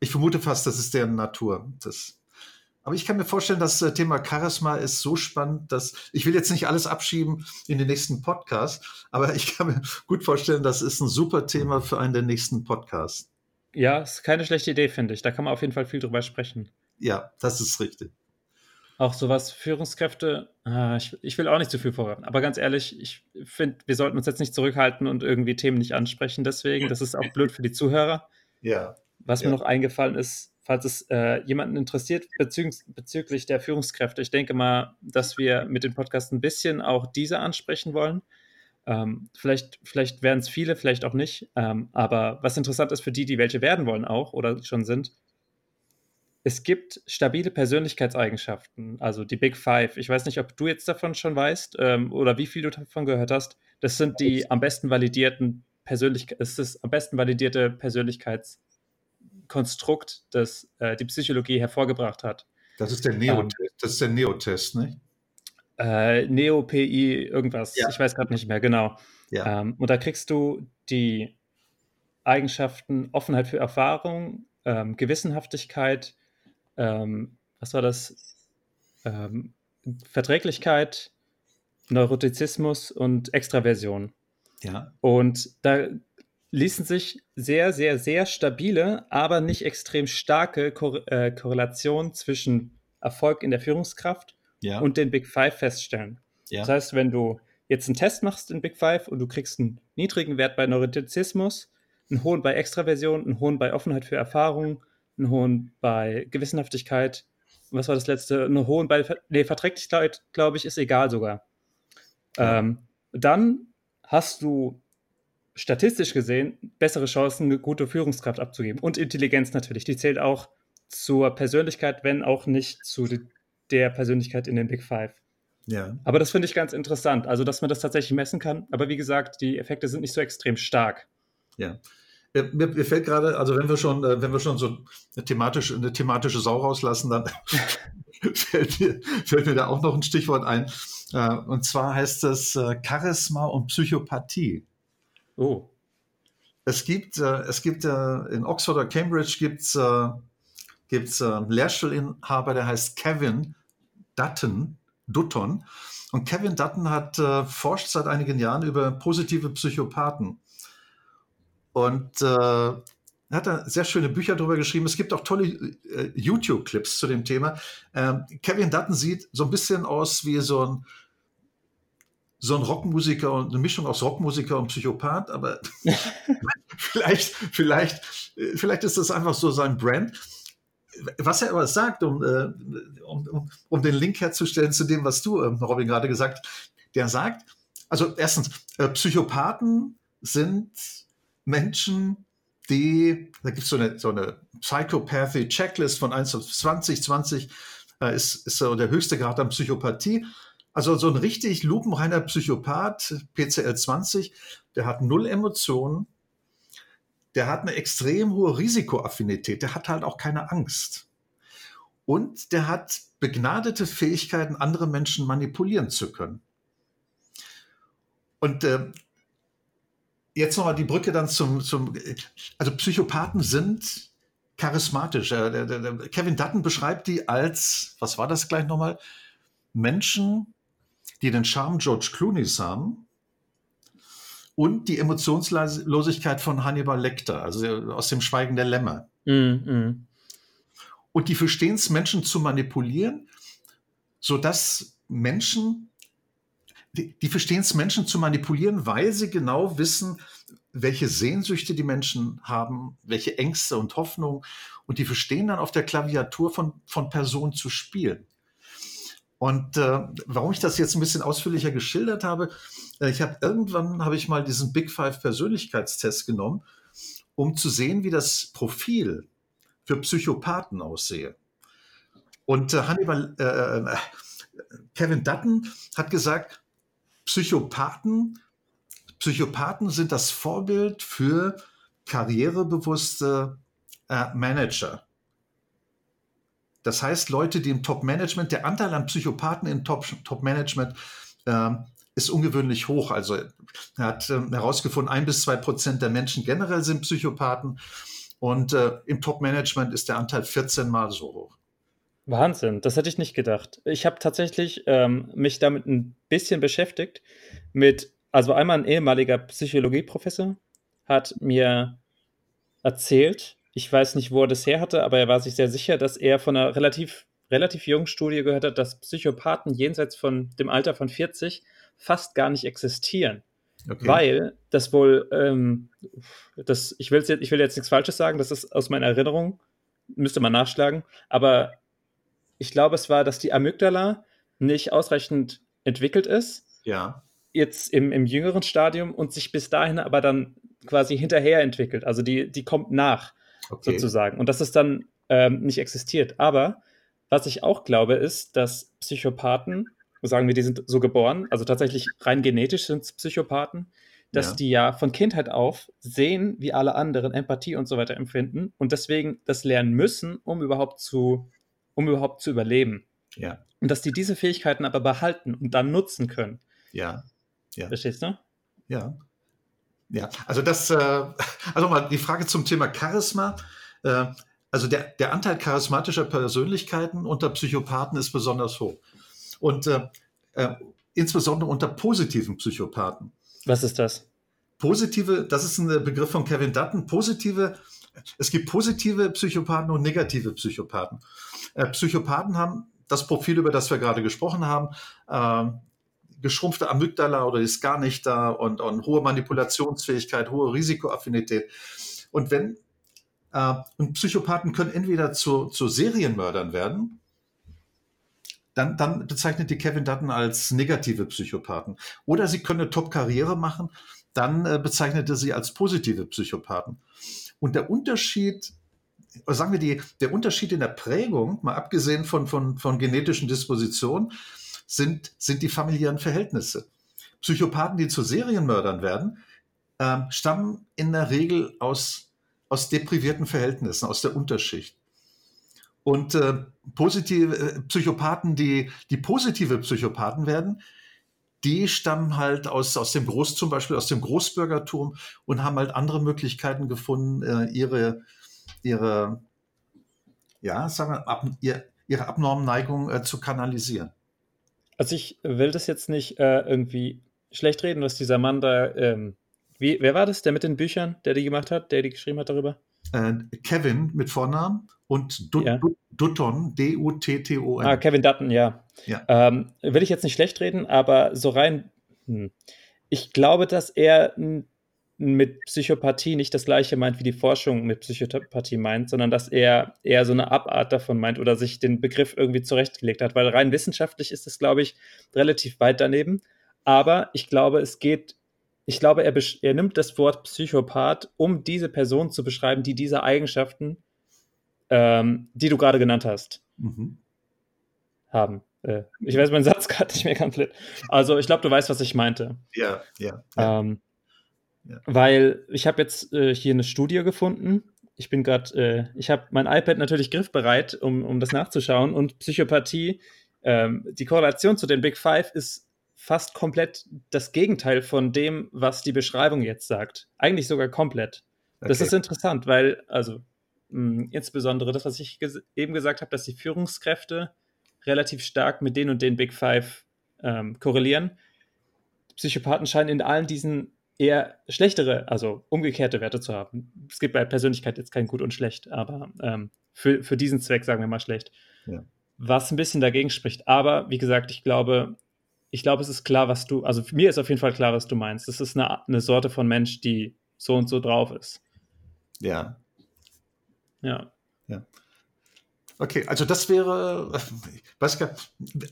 B: ich vermute fast, das ist deren Natur. Das, aber ich kann mir vorstellen, das äh, Thema Charisma ist so spannend, dass ich will jetzt nicht alles abschieben in den nächsten Podcast, aber ich kann mir gut vorstellen, das ist ein super Thema für einen der nächsten Podcasts.
A: Ja, ist keine schlechte Idee, finde ich. Da kann man auf jeden Fall viel drüber sprechen.
B: Ja, das ist richtig.
A: Auch sowas Führungskräfte, ah, ich, ich will auch nicht zu viel vorraten, aber ganz ehrlich, ich finde, wir sollten uns jetzt nicht zurückhalten und irgendwie Themen nicht ansprechen. Deswegen, das ist auch blöd für die Zuhörer.
B: Ja.
A: Was
B: Ja.
A: mir noch eingefallen ist, falls es äh, jemanden interessiert bezü bezüglich der Führungskräfte, ich denke mal, dass wir mit dem Podcast ein bisschen auch diese ansprechen wollen. Ähm, vielleicht vielleicht werden es viele, vielleicht auch nicht. Ähm, aber was interessant ist für die, die welche werden wollen auch oder schon sind, es gibt stabile Persönlichkeitseigenschaften, also die Big Five. Ich weiß nicht, ob du jetzt davon schon weißt ähm, oder wie viel du davon gehört hast. Das sind die am besten validierten Persönlichkeit, es ist am besten validierte Persönlichkeitskonstrukt, das äh, die Psychologie hervorgebracht hat.
B: Das ist der Neotest. Das ist der Neotest, nicht?
A: Äh, Neo-PI, irgendwas,
B: Ja.
A: ich weiß gerade nicht mehr, genau.
B: Ja.
A: Ähm, und da kriegst du die Eigenschaften Offenheit für Erfahrung, ähm, Gewissenhaftigkeit, ähm, was war das? Ähm, Verträglichkeit, Neurotizismus und Extraversion.
B: ja.
A: Und da ließen sich sehr, sehr, sehr stabile, aber nicht extrem starke Kor äh, Korrelationen zwischen Erfolg in der Führungskraft
B: Ja.
A: und den Big Five feststellen.
B: ja.
A: Das heißt, wenn du jetzt einen Test machst in Big Five und du kriegst einen niedrigen Wert bei Neurotizismus, einen hohen bei Extraversion, einen hohen bei Offenheit für Erfahrung, einen hohen bei Gewissenhaftigkeit, was war das letzte? Einen hohen bei nee, Verträglichkeit, glaube ich, ist egal sogar.
B: Ja.
A: Ähm, dann hast du statistisch gesehen bessere Chancen, eine gute Führungskraft abzugeben. Und Intelligenz natürlich. Die zählt auch zur Persönlichkeit, wenn auch nicht zu de der Persönlichkeit in den Big Five.
B: ja.
A: Aber das finde ich ganz interessant, also dass man das tatsächlich messen kann. Aber wie gesagt, die Effekte sind nicht so extrem stark.
B: Ja. Äh, Mir, mir fällt gerade, also wenn wir schon, äh, wenn wir schon so eine thematische, eine thematische Sau rauslassen, dann fällt, mir, fällt mir da auch noch ein Stichwort ein. Äh, Und zwar heißt es Charisma und Psychopathie.
A: Oh,
B: Es gibt, äh, es gibt äh, in Oxford oder Cambridge gibt's äh, gibt's äh, einen Lehrstuhlinhaber, der heißt Kevin Dutton, Dutton. Und Kevin Dutton hat äh, forscht seit einigen Jahren über positive Psychopathen. Und äh, er hat da sehr schöne Bücher darüber geschrieben. Es gibt auch tolle äh, YouTube-Clips zu dem Thema. Ähm, Kevin Dutton sieht so ein bisschen aus wie so ein, so ein Rockmusiker und eine Mischung aus Rockmusiker und Psychopath, aber vielleicht, vielleicht, äh, vielleicht ist das einfach so sein Brand. Was er aber sagt, um, äh, um, um, den Link herzustellen zu dem, was du, ähm, Robin, gerade gesagt der sagt, also erstens, äh, Psychopathen sind Menschen, die, da gibt es so eine, so eine Psychopathy-Checklist von 1 auf 20, 20 äh, ist, ist so der höchste Grad an Psychopathie. Also so ein richtig lupenreiner Psychopath, PCL 20, der hat null Emotionen, der hat eine extrem hohe Risikoaffinität, der hat halt auch keine Angst. Und der hat begnadete Fähigkeiten, andere Menschen manipulieren zu können. Und äh, jetzt nochmal die Brücke dann zum, zum, also Psychopathen sind charismatisch. Äh, Kevin Dutton beschreibt die als, was war das gleich nochmal? Menschen, die den Charme George Clooney's haben und die Emotionslosigkeit von Hannibal Lecter, also aus dem Schweigen der Lämmer.
A: mm, mm.
B: Und die verstehen es, Menschen zu manipulieren, sodass Menschen, die, die verstehen es, Menschen zu manipulieren, weil sie genau wissen, welche Sehnsüchte die Menschen haben, welche Ängste und Hoffnungen. Und die verstehen dann auf der Klaviatur von, von Personen zu spielen. Und äh, warum ich das jetzt ein bisschen ausführlicher geschildert habe, äh, ich habe irgendwann habe ich mal diesen Big Five Persönlichkeitstest genommen, um zu sehen, wie das Profil für Psychopathen aussehe. Und äh, Hannibal, äh, Kevin Dutton hat gesagt, Psychopathen, Psychopathen sind das Vorbild für karrierebewusste äh, Manager. Das heißt, Leute, die im Top-Management, der Anteil an Psychopathen im Top- Top-Management äh, ist ungewöhnlich hoch. Also er hat äh, herausgefunden, ein bis zwei Prozent der Menschen generell sind Psychopathen und äh, im Top-Management ist der Anteil 14 mal so hoch.
A: Wahnsinn, das hätte ich nicht gedacht. Ich habe tatsächlich ähm, mich damit ein bisschen beschäftigt. Mit, also einmal ein ehemaliger Psychologieprofessor hat mir erzählt, ich weiß nicht, wo er das her hatte, aber er war sich sehr sicher, dass er von einer relativ, relativ jungen Studie gehört hat, dass Psychopathen jenseits von dem Alter von 40 fast gar nicht existieren. Okay. Weil das wohl, ähm, das, ich, will jetzt, ich will jetzt nichts Falsches sagen, das ist aus meiner Erinnerung, müsste man nachschlagen, aber ich glaube, es war, dass die Amygdala nicht ausreichend entwickelt ist.
B: Ja.
A: Jetzt im, im jüngeren Stadium und sich bis dahin aber dann quasi hinterher entwickelt. Also die, die kommt nach, okay. sozusagen. Und dass es dann ähm, nicht existiert. Aber was ich auch glaube, ist, dass Psychopathen sagen wir, die sind so geboren, also tatsächlich rein genetisch sind es Psychopathen, dass ja. die ja von Kindheit auf sehen, wie alle anderen Empathie und so weiter empfinden und deswegen das lernen müssen, um überhaupt zu, um überhaupt zu überleben.
B: Ja.
A: Und dass die diese Fähigkeiten aber behalten und dann nutzen können.
B: Ja.
A: ja. Verstehst du?
B: Ja. Ja, also das, äh, also mal die Frage zum Thema Charisma. Äh, also der, der Anteil charismatischer Persönlichkeiten unter Psychopathen ist besonders hoch und äh, äh, insbesondere unter positiven Psychopathen.
A: Was ist das?
B: Positive, das ist ein Begriff von Kevin Dutton. Positive, es gibt positive Psychopathen und negative Psychopathen. Äh, Psychopathen haben das Profil, über das wir gerade gesprochen haben, äh, geschrumpfte Amygdala oder ist gar nicht da und, und hohe Manipulationsfähigkeit, hohe Risikoaffinität. Und wenn äh, und Psychopathen können entweder zu, zu Serienmördern werden, dann, dann bezeichnet die Kevin Dutton als negative Psychopathen. Oder sie können eine Top-Karriere machen, dann äh, bezeichnet er sie als positive Psychopathen. Und der Unterschied, sagen wir die, der Unterschied in der Prägung, mal abgesehen von, von, von genetischen Dispositionen, sind, sind die familiären Verhältnisse. Psychopathen, die zu Serienmördern werden, äh, stammen in der Regel aus, aus deprivierten Verhältnissen, aus der Unterschicht. Und äh, positive äh, Psychopathen, die, die positive Psychopathen werden, die stammen halt aus, aus dem Groß, zum Beispiel aus dem Großbürgertum und haben halt andere Möglichkeiten gefunden, äh, ihre, ihre, ja, sagen wir, ab, ihr, ihre abnormen Neigungen äh, zu kanalisieren.
A: Also ich will das jetzt nicht äh, irgendwie schlecht reden, was dieser Mann da, ähm, wie, wer war das, der mit den Büchern, der die gemacht hat, der die geschrieben hat darüber?
B: Äh, Kevin mit Vornamen und Dut ja. Dutton, D-U-T-T-O-N.
A: Ah, Kevin Dutton, ja.
B: ja.
A: Ähm, will ich jetzt nicht schlecht reden, aber so rein, hm. ich glaube, dass er mit Psychopathie nicht das gleiche meint, wie die Forschung mit Psychopathie meint, sondern dass er eher so eine Abart davon meint oder sich den Begriff irgendwie zurechtgelegt hat, weil rein wissenschaftlich ist es, glaube ich, relativ weit daneben. Aber ich glaube, es geht ich glaube, er, er, nimmt das Wort Psychopath, um diese Person zu beschreiben, die diese Eigenschaften, ähm, die du gerade genannt hast, mhm. haben. Äh, ich weiß meinen Satz gerade nicht mehr komplett. Also ich glaube, du weißt, was ich meinte.
B: Ja, ja.
A: ja. Ähm, ja. Weil ich habe jetzt äh, hier eine Studie gefunden. Ich bin gerade, äh, ich habe mein iPad natürlich griffbereit, um, um das nachzuschauen. Und Psychopathie, ähm, die Korrelation zu den Big Five ist fast komplett das Gegenteil von dem, was die Beschreibung jetzt sagt. Eigentlich sogar komplett. Okay. Das ist interessant, weil, also mh, insbesondere das, was ich ges eben gesagt habe, dass die Führungskräfte relativ stark mit den und den Big Five ähm, korrelieren. Psychopathen scheinen in allen diesen eher schlechtere, also umgekehrte Werte zu haben. Es gibt bei Persönlichkeit jetzt kein Gut und Schlecht, aber ähm, für, für diesen Zweck sagen wir mal schlecht. Ja. Was ein bisschen dagegen spricht. Aber wie gesagt, ich glaube, ich glaube, es ist klar, was du, also mir ist auf jeden Fall klar, was du meinst. Das ist eine, eine Sorte von Mensch, die so und so drauf ist.
B: Ja.
A: Ja.
B: Ja. Okay, also das wäre, weiß gar,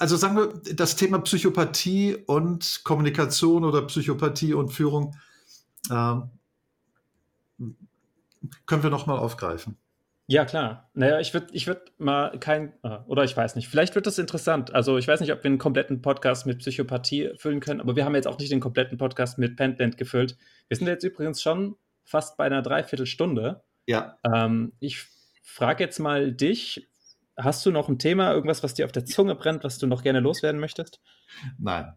B: also sagen wir, das Thema Psychopathie und Kommunikation oder Psychopathie und Führung äh, können wir nochmal aufgreifen.
A: Ja, klar. Naja, ich würde ich würd mal kein, äh, oder ich weiß nicht, vielleicht wird das interessant. Also ich weiß nicht, ob wir einen kompletten Podcast mit Psychopathie füllen können, aber wir haben jetzt auch nicht den kompletten Podcast mit Pentland gefüllt. Wir sind jetzt übrigens schon fast bei einer Dreiviertelstunde.
B: Ja.
A: Ähm, ich frage jetzt mal dich, hast du noch ein Thema, irgendwas, was dir auf der Zunge brennt, was du noch gerne loswerden möchtest?
B: Nein.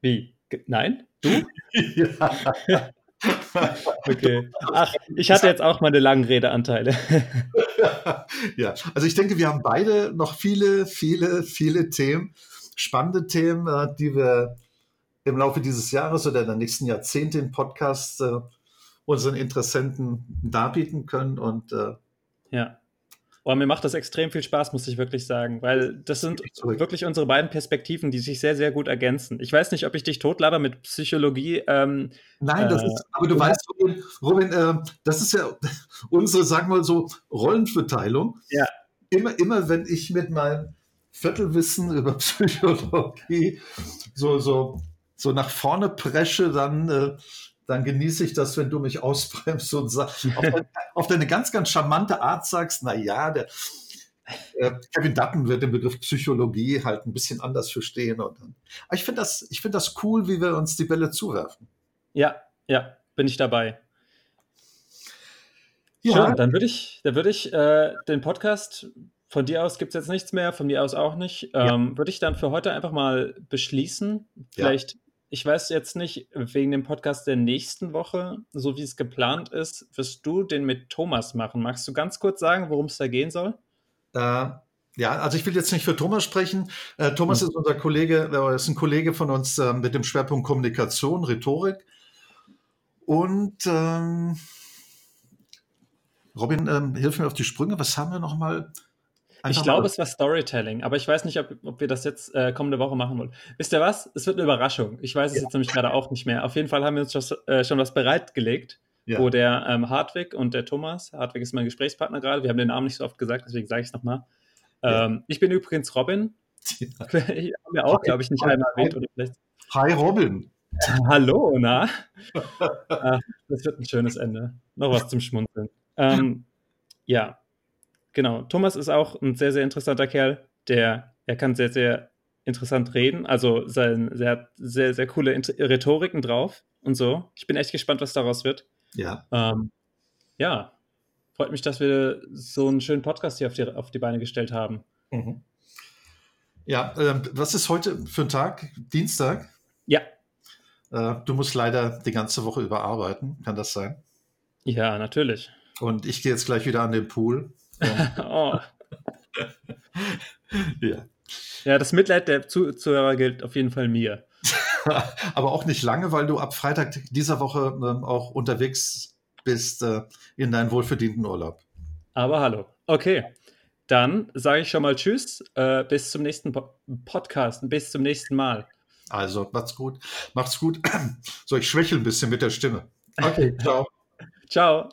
A: Wie? Nein? Du? ja. okay. Ach, ich hatte jetzt auch meine langen Redeanteile.
B: ja, also ich denke, wir haben beide noch viele, viele, viele Themen, spannende Themen, äh, die wir im Laufe dieses Jahres oder der nächsten Jahrzehnte im Podcast äh, unseren Interessenten darbieten können. Und äh,
A: ja. Oh, mir macht das extrem viel Spaß, muss ich wirklich sagen, weil das sind wirklich unsere beiden Perspektiven, die sich sehr, sehr gut ergänzen. Ich weiß nicht, ob ich dich totlaber mit Psychologie. Ähm,
B: Nein, das äh, ist, aber du weißt, Robin, Robin äh, das ist ja unsere, sagen wir mal so, Rollenverteilung.
A: Ja.
B: Immer, immer wenn ich mit meinem Viertelwissen über Psychologie so, so, so nach vorne presche, dann äh, dann genieße ich das, wenn du mich ausbremst und sagst, auf, deine, auf, deine ganz, ganz charmante Art sagst, na ja, der äh, Kevin Dutton wird den Begriff Psychologie halt ein bisschen anders verstehen. Und, aber ich finde das, ich finde das cool, wie wir uns die Bälle zuwerfen.
A: Ja, ja, bin ich dabei. Ja. Schön, dann würde ich, dann würde ich äh, den Podcast von dir aus gibt es jetzt nichts mehr, von mir aus auch nicht. Ähm, ja. Würde ich dann für heute einfach mal beschließen. Vielleicht ja ich weiß jetzt nicht, wegen dem Podcast der nächsten Woche, so wie es geplant ist, wirst du den mit Thomas machen. Magst du ganz kurz sagen, worum es da gehen soll?
B: Äh, ja, also ich will jetzt nicht für Thomas sprechen. Äh, Thomas hm. ist unser Kollege, äh, ist ein Kollege von uns äh, mit dem Schwerpunkt Kommunikation, Rhetorik. Und ähm, Robin, ähm, hilf mir auf die Sprünge. Was haben wir noch mal?
A: Ich glaube, es war Storytelling, aber ich weiß nicht, ob, ob wir das jetzt äh, kommende Woche machen wollen. Wisst ihr was? Es wird eine Überraschung. Ich weiß es ja. jetzt nämlich gerade auch nicht mehr. Auf jeden Fall haben wir uns das, äh, schon was bereitgelegt, ja. wo der ähm, Hartwig und der Thomas, Hartwig ist mein Gesprächspartner gerade, wir haben den Namen nicht so oft gesagt, deswegen sage ich es nochmal. Ähm, ja. Ich bin übrigens Robin. Ich habe mir auch, glaube ich, nicht einmal erwähnt. Oder
B: vielleicht. Hi Robin.
A: Hallo, na? Ach, das wird ein schönes Ende. Noch was zum Schmunzeln. Ähm, ja, genau. Thomas ist auch ein sehr, sehr interessanter Kerl. Der, er kann sehr, sehr interessant reden. Also sein, er hat sehr, sehr coole Rhetoriken drauf und so. Ich bin echt gespannt, was daraus wird.
B: Ja.
A: Ähm, ja, freut mich, dass wir so einen schönen Podcast hier auf die, auf die Beine gestellt haben. Mhm.
B: Ja, äh, was ist heute für ein Tag? Dienstag?
A: Ja.
B: Äh, du musst leider die ganze Woche überarbeiten, kann das sein?
A: Ja, natürlich.
B: Und ich gehe jetzt gleich wieder an den Pool. Oh.
A: ja. Ja, das Mitleid der Zuhörer gilt auf jeden Fall mir.
B: Aber auch nicht lange, weil du ab Freitag dieser Woche äh, auch unterwegs bist äh, in deinen wohlverdienten Urlaub.
A: Aber hallo. Okay. Dann sage ich schon mal Tschüss. Äh, bis zum nächsten po Podcast. Bis zum nächsten Mal.
B: Also, macht's gut. Macht's gut. So, ich schwächle ein bisschen mit der Stimme. Okay, ciao.
A: ciao.